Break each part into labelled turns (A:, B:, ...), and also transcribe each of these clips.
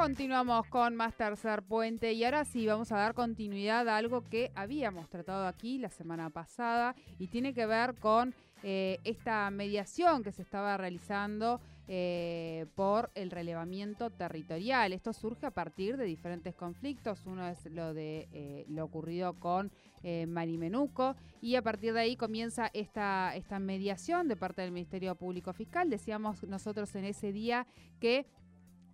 A: Continuamos con más tercer puente y ahora sí vamos a dar continuidad a algo que habíamos tratado aquí la semana pasada y tiene que ver con eh, esta mediación que se estaba realizando eh, por el relevamiento territorial. Esto surge a partir de diferentes conflictos. Uno es lo de eh, lo ocurrido con Marimenuco y a partir de ahí comienza esta, esta mediación de parte del Ministerio Público Fiscal. Decíamos nosotros en ese día que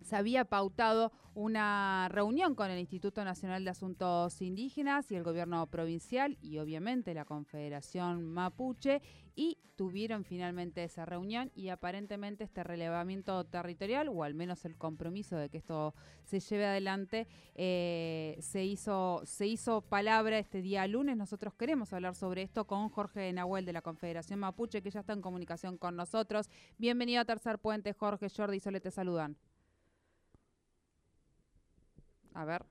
A: se había pautado una reunión con el Instituto Nacional de Asuntos Indígenas y el gobierno provincial y obviamente la Confederación Mapuche y tuvieron finalmente esa reunión y aparentemente este relevamiento territorial o al menos el compromiso de que esto se lleve adelante eh, se hizo se hizo palabra este día lunes. Nosotros queremos hablar sobre esto con Jorge Nahuel de la Confederación Mapuche que ya está en comunicación con nosotros. Bienvenido a Tercer Puente, Jorge, Jordi y Sole te saludan. A ver.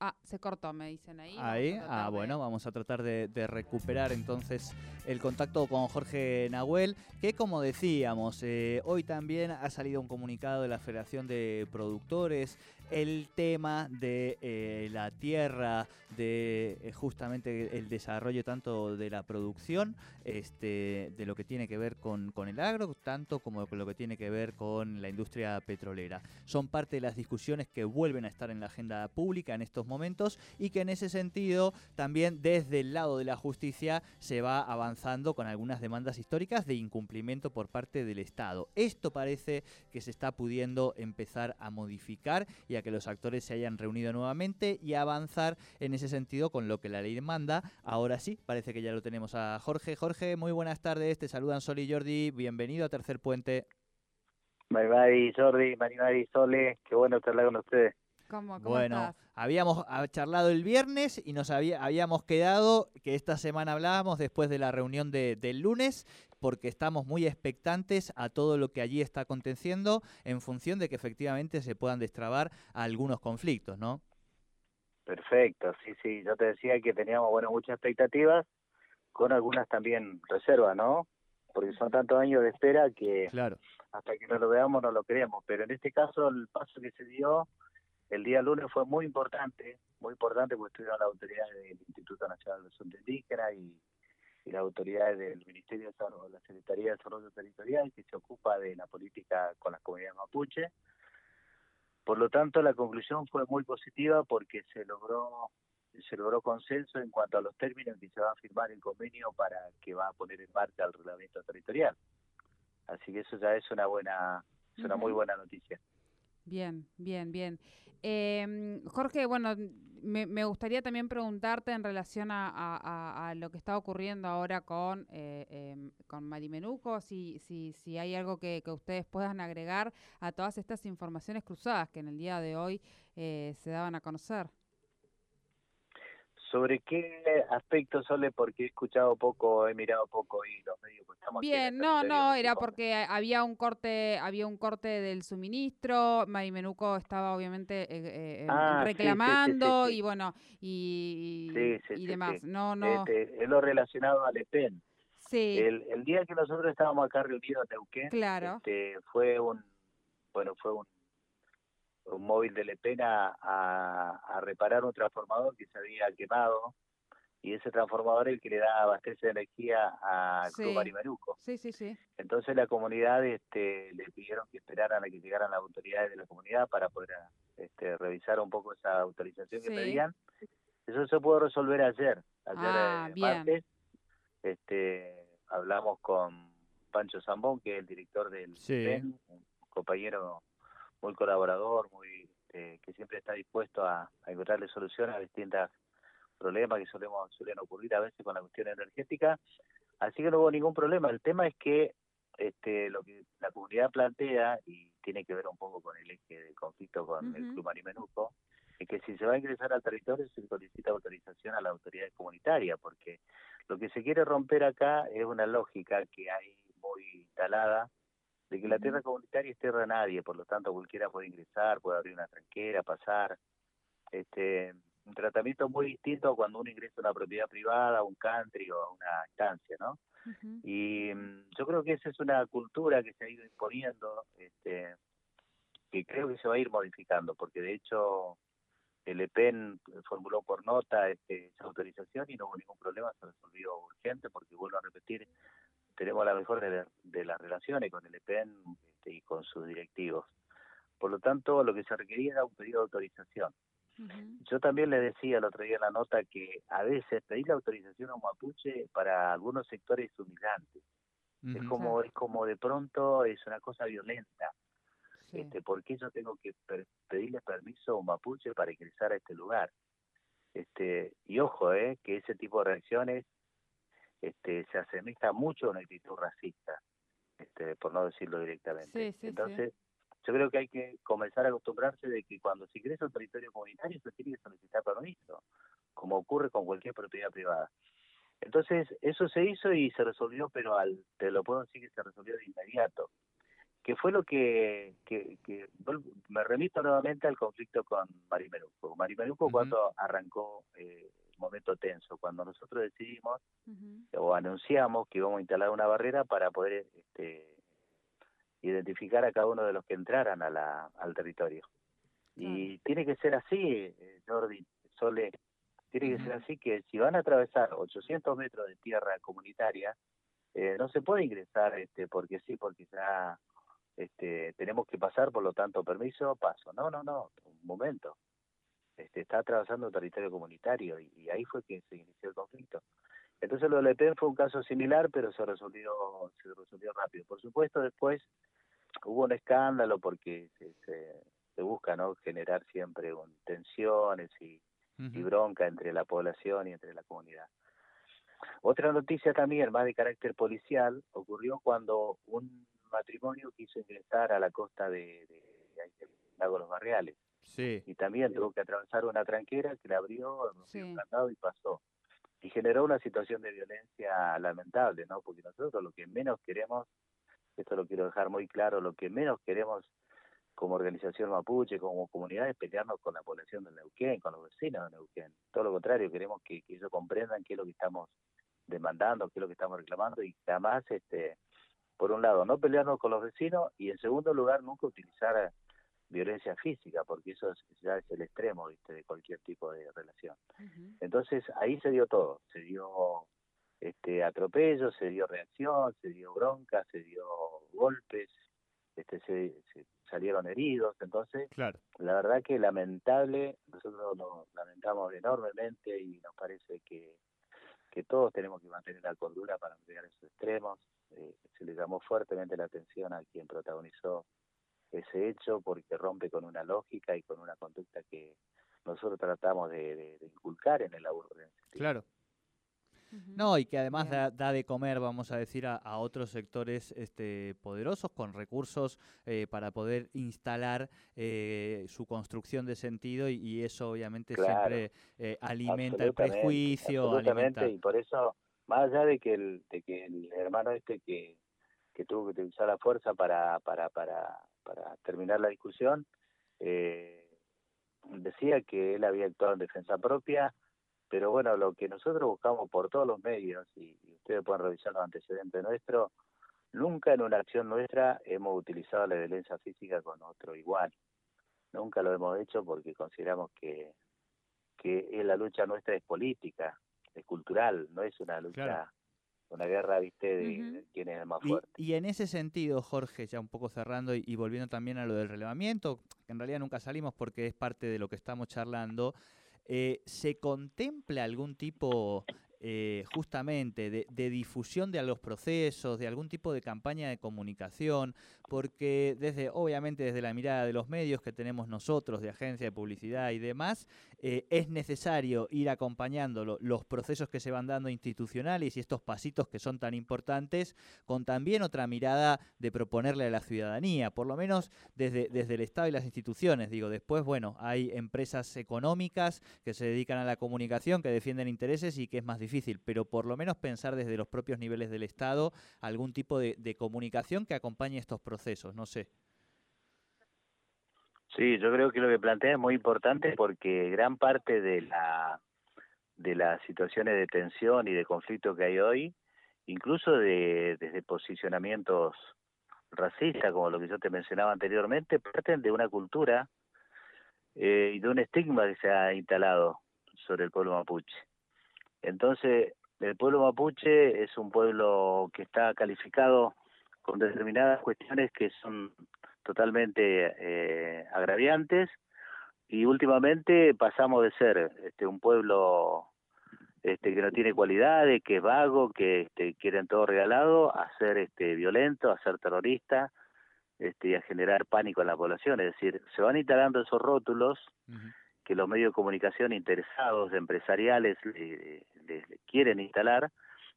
A: Ah, se cortó, me dicen ahí.
B: Ahí, ah, bueno, vamos a tratar de, recuperar entonces el contacto con Jorge Nahuel, que como decíamos, eh, hoy también ha salido un comunicado de la Federación de Productores el tema de eh, la tierra, de eh, justamente el desarrollo tanto de la producción, este, de lo que tiene que ver con, con el agro, tanto como con lo que tiene que ver con la industria petrolera. Son parte de las discusiones que vuelven a estar en la agenda pública en estos momentos y que en ese sentido también desde el lado de la justicia se va avanzando con algunas demandas históricas de incumplimiento por parte del Estado. Esto parece que se está pudiendo empezar a modificar y a que los actores se hayan reunido nuevamente y avanzar en ese sentido con lo que la ley manda. Ahora sí, parece que ya lo tenemos a Jorge. Jorge, muy buenas tardes, te saludan Sol y Jordi, bienvenido a Tercer Puente.
C: Bye bye Jordi, bye Sole, qué bueno charlar con ustedes.
A: ¿Cómo,
B: bueno, habíamos charlado el viernes y nos habíamos quedado que esta semana hablábamos después de la reunión de, del lunes porque estamos muy expectantes a todo lo que allí está aconteciendo en función de que efectivamente se puedan destrabar algunos conflictos, ¿no?
C: Perfecto, sí, sí, yo te decía que teníamos, bueno, muchas expectativas, con algunas también reservas, ¿no? Porque son tantos años de espera que
B: claro.
C: hasta que no lo veamos no lo queremos, pero en este caso el paso que se dio el día lunes fue muy importante, muy importante porque estuvieron las autoridades del Instituto Nacional de Asuntos Indígenas y y las autoridades del Ministerio de Desarrollo, la Secretaría de Desarrollo Territorial, que se ocupa de la política con las comunidades mapuche. Por lo tanto, la conclusión fue muy positiva porque se logró se logró consenso en cuanto a los términos que se va a firmar el convenio para que va a poner en marcha el reglamento territorial. Así que eso ya es una buena, es una muy buena noticia.
A: Bien, bien, bien. Eh, Jorge, bueno, me, gustaría también preguntarte en relación a, lo que está ocurriendo ahora con, eh, em, con Marimenuco, si, si, si hay algo que, que, ustedes puedan agregar a todas estas informaciones cruzadas que en el día de hoy eh, se daban a conocer.
C: ¿Sobre qué aspecto, Sole? Porque he escuchado poco, he mirado poco y los medios estamos...
A: Bien, no, no, era porque había un corte había un corte del suministro, Marimenuco estaba obviamente eh, eh, ah, reclamando y bueno, y, y demás. No, no.
C: Este, es lo relacionado al EPEN.
A: Sí.
C: El, el, día que nosotros estábamos acá reunidos en Neuquén,
A: claro.
C: este, fue un, bueno, fue un un móvil de Lepena a, a reparar un transformador que se había quemado y ese transformador es el que le da abastece de energía a sí. Club
A: Sí, sí, sí.
C: Entonces la comunidad este, le pidieron que esperaran a que llegaran las autoridades de la comunidad para poder este, revisar un poco esa autorización que pedían. Eso se pudo resolver ayer, ayer
A: ah,
C: eh, martes. Este, hablamos con Pancho Zambón, que es el director del PEN, un compañero muy colaborador, muy eh, que siempre está dispuesto a, encontrarle soluciones a distintos problemas que solemos, suelen ocurrir a veces con la cuestión energética. Así que no hubo ningún problema. El tema es que este, lo que la comunidad plantea, y tiene que ver un poco con el eje de conflicto con el Club Marimenuco, es que si se va a ingresar al territorio se solicita autorización a la autoridad comunitaria, porque lo que se quiere romper acá es una lógica que hay muy instalada de que la tierra comunitaria es tierra de nadie, por lo tanto cualquiera puede ingresar, puede abrir una tranquera, pasar. Este, un tratamiento muy distinto a cuando uno ingresa a una propiedad privada, a un country o a una instancia, ¿no? Y mm, yo creo que esa es una cultura que se ha ido imponiendo, este, que creo que se va a ir modificando, porque de hecho el EPEN formuló por nota este, esa autorización y no hubo ningún problema, se resolvió urgente, porque vuelvo a repetir, tenemos la mejor de, las relaciones con el EPEN este, y con sus directivos. Por lo tanto, lo que se requería era un pedido de autorización. Yo también le decía el otro día en la nota que a veces pedir la autorización a un mapuche para algunos sectores es humillante. Es como es como de pronto es una cosa violenta. Este, ¿Por qué yo tengo que pedirle permiso a un mapuche para ingresar a este lugar? Este, y ojo, eh, que ese tipo de reacciones este, se asemeja mucho a una actitud racista, este, por no decirlo directamente. Entonces, yo creo que hay que comenzar a acostumbrarse de que cuando se ingresa a un territorio comunitario se tiene que solicitar permiso, como ocurre con cualquier propiedad privada. Entonces, eso se hizo y se resolvió, pero al, te lo puedo decir que se resolvió de inmediato. Que fue lo que, que, me remito nuevamente al conflicto con Marimeruco. Marimeruco cuando arrancó eh, momento tenso, cuando nosotros decidimos o anunciamos que íbamos a instalar una barrera para poder este, identificar a cada uno de los que entraran a la, al territorio. Y tiene que ser así, eh, Jordi, Sole, tiene que ser así que si van a atravesar 800 metros de tierra comunitaria, eh, no se puede ingresar este porque sí, porque ya este, tenemos que pasar, por lo tanto, permiso, paso. No, no, no, un momento. Este, está atravesando un territorio comunitario y, ahí fue que se inició el conflicto. Entonces lo del EPEN fue un caso similar, pero se resolvió, se resolvió rápido. Por supuesto, después hubo un escándalo porque se, se, busca no generar siempre tensiones y, bronca entre la población y entre la comunidad. Otra noticia también, más de carácter policial, ocurrió cuando un matrimonio quiso ingresar a la costa de, de, Lago Los Barriales. Sí. Y también tuvo que atravesar una tranquera que le abrió, un candado y pasó. Y generó una situación de violencia lamentable, ¿no? Porque nosotros lo que menos queremos esto lo quiero dejar muy claro, lo que menos queremos como organización mapuche, como comunidad, es pelearnos con la población de Neuquén, con los vecinos de Neuquén. Todo lo contrario, queremos que, ellos comprendan qué es lo que estamos demandando, qué es lo que estamos reclamando y además, este, por un lado, no pelearnos con los vecinos y en segundo lugar, nunca utilizar violencia física, porque eso ya es el extremo ¿viste? de cualquier tipo de relación. Entonces ahí se dio todo, se dio este atropello, se dio reacción, se dio bronca, se dio golpes, este se, salieron heridos, entonces
B: claro.
C: la verdad que lamentable, nosotros lo lamentamos enormemente y nos parece que, que todos tenemos que mantener la cordura para no llegar a esos extremos. Eh, se le llamó fuertemente la atención a quien protagonizó ese hecho porque rompe con una lógica y con una conducta que nosotros tratamos de, inculcar en el laburo.
B: Claro. No, y que además da, de comer, vamos a decir, a, otros sectores este, poderosos con recursos eh, para poder instalar eh, su construcción de sentido y, eso obviamente siempre eh, alimenta el prejuicio.
C: Absolutamente, y por eso, más allá de que el, de que el hermano este que, que tuvo que utilizar la fuerza para, para, para, para terminar la discusión, decía que él había actuado en defensa propia, pero bueno, lo que nosotros buscamos por todos los medios, y, ustedes pueden revisar los antecedentes nuestros, nunca en una acción nuestra hemos utilizado la violencia física con otro igual. Nunca lo hemos hecho porque consideramos que, que la lucha nuestra es política, es cultural, no es una lucha, una guerra, viste, de, quién es el más fuerte.
B: Y, en ese sentido, Jorge, ya un poco cerrando y, y volviendo también a lo del relevamiento, que en realidad nunca salimos porque es parte de lo que estamos charlando, eh, ¿Se contempla algún tipo eh, justamente de, difusión de los procesos, de algún tipo de campaña de comunicación, porque desde, obviamente desde la mirada de los medios que tenemos nosotros, de agencia de publicidad y demás, eh, es necesario ir acompañando los procesos que se van dando institucionales y estos pasitos que son tan importantes, con también otra mirada de proponerle a la ciudadanía, por lo menos desde, desde el Estado y las instituciones. Digo, después, bueno, hay empresas económicas que se dedican a la comunicación, que defienden intereses y que es más difícil difícil, pero por lo menos pensar desde los propios niveles del Estado algún tipo de, comunicación que acompañe estos procesos, no sé.
C: Sí, yo creo que lo que plantea es muy importante porque gran parte de la de las situaciones de tensión y de conflicto que hay hoy, incluso de, desde posicionamientos racistas, como lo que yo te mencionaba anteriormente, parten de una cultura eh, y de un estigma que se ha instalado sobre el pueblo mapuche. Entonces, el pueblo mapuche es un pueblo que está calificado con determinadas cuestiones que son totalmente eh, agraviantes y últimamente pasamos de ser este, un pueblo este, que no tiene cualidades, que es vago, que este, quieren todo regalado, a ser este, violento, a ser terrorista este, y a generar pánico en la población. Es decir, se van instalando esos rótulos que los medios de comunicación interesados, empresariales, les quieren instalar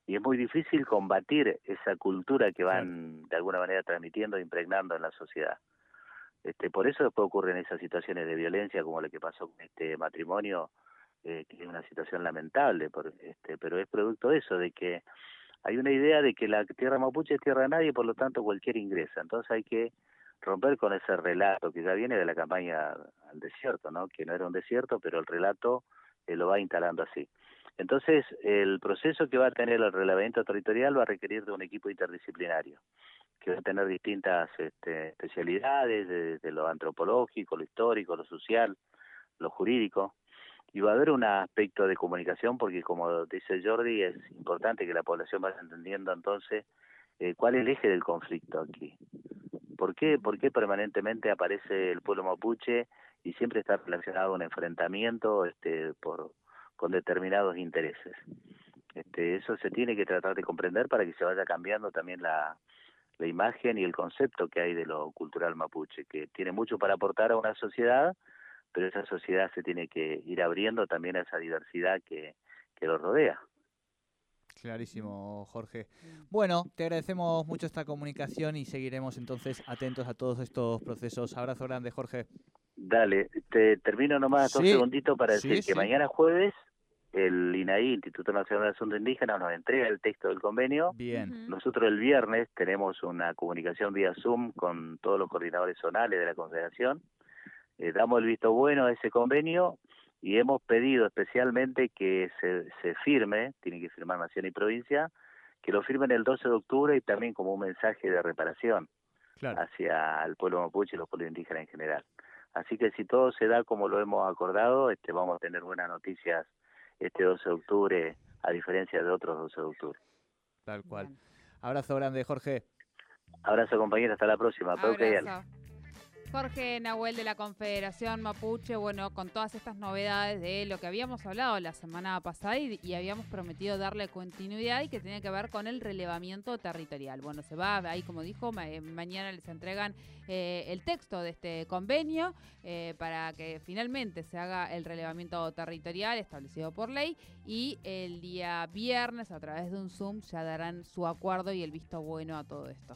C: y es muy difícil combatir esa cultura que van de alguna manera transmitiendo e impregnando en la sociedad. Este, por eso después ocurren esas situaciones de violencia como la que pasó con este matrimonio, eh, que es una situación lamentable, por, este, pero es producto de eso, de que hay una idea de que la tierra mapuche es tierra de nadie, por lo tanto cualquier ingresa. Entonces hay que romper con ese relato que ya viene de la campaña al desierto, ¿no? que no era un desierto, pero el relato eh, lo va instalando así. Entonces, el proceso que va a tener el relevamiento territorial va a requerir de un equipo interdisciplinario, que va a tener distintas este, especialidades, desde lo antropológico, lo histórico, lo social, lo jurídico, y va a haber un aspecto de comunicación, porque como dice Jordi, es importante que la población vaya entendiendo entonces eh, cuál es el eje del conflicto aquí. ¿Por qué, ¿Por qué permanentemente aparece el pueblo mapuche y siempre está relacionado a un enfrentamiento este, por con determinados intereses. Este, eso se tiene que tratar de comprender para que se vaya cambiando también la, imagen y el concepto que hay de lo cultural mapuche, que tiene mucho para aportar a una sociedad, pero esa sociedad se tiene que ir abriendo también a esa diversidad que, que lo rodea.
B: Clarísimo, Jorge. Bueno, te agradecemos mucho esta comunicación y seguiremos entonces atentos a todos estos procesos. Abrazo grande, Jorge.
C: Dale, te termino nomás dos segunditos para decir que mañana jueves el INAI, Instituto Nacional de Asuntos Indígenas, nos entrega el texto del convenio.
B: Bien.
C: Nosotros el viernes tenemos una comunicación vía Zoom con todos los coordinadores zonales de la Confederación. Eh, damos el visto bueno a ese convenio y hemos pedido especialmente que se, se firme, tiene que firmar Nación y Provincia, que lo firmen el 12 de octubre y también como un mensaje de reparación hacia el pueblo mapuche y los pueblos indígenas en general. Así que si todo se da como lo hemos acordado, este, vamos a tener buenas noticias este 12 de octubre, a diferencia de otros 12 de octubre.
B: Tal cual. Abrazo grande, Jorge.
C: Abrazo, compañero. Hasta la próxima.
A: Jorge Nahuel de la Confederación Mapuche, bueno, con todas estas novedades de lo que habíamos hablado la semana pasada y, habíamos prometido darle continuidad y que tiene que ver con el relevamiento territorial. Bueno, se va, ahí como dijo, eh, mañana les entregan eh, el texto de este convenio eh, para que finalmente se haga el relevamiento territorial establecido por ley y el día viernes a través de un Zoom ya darán su acuerdo y el visto bueno a todo esto.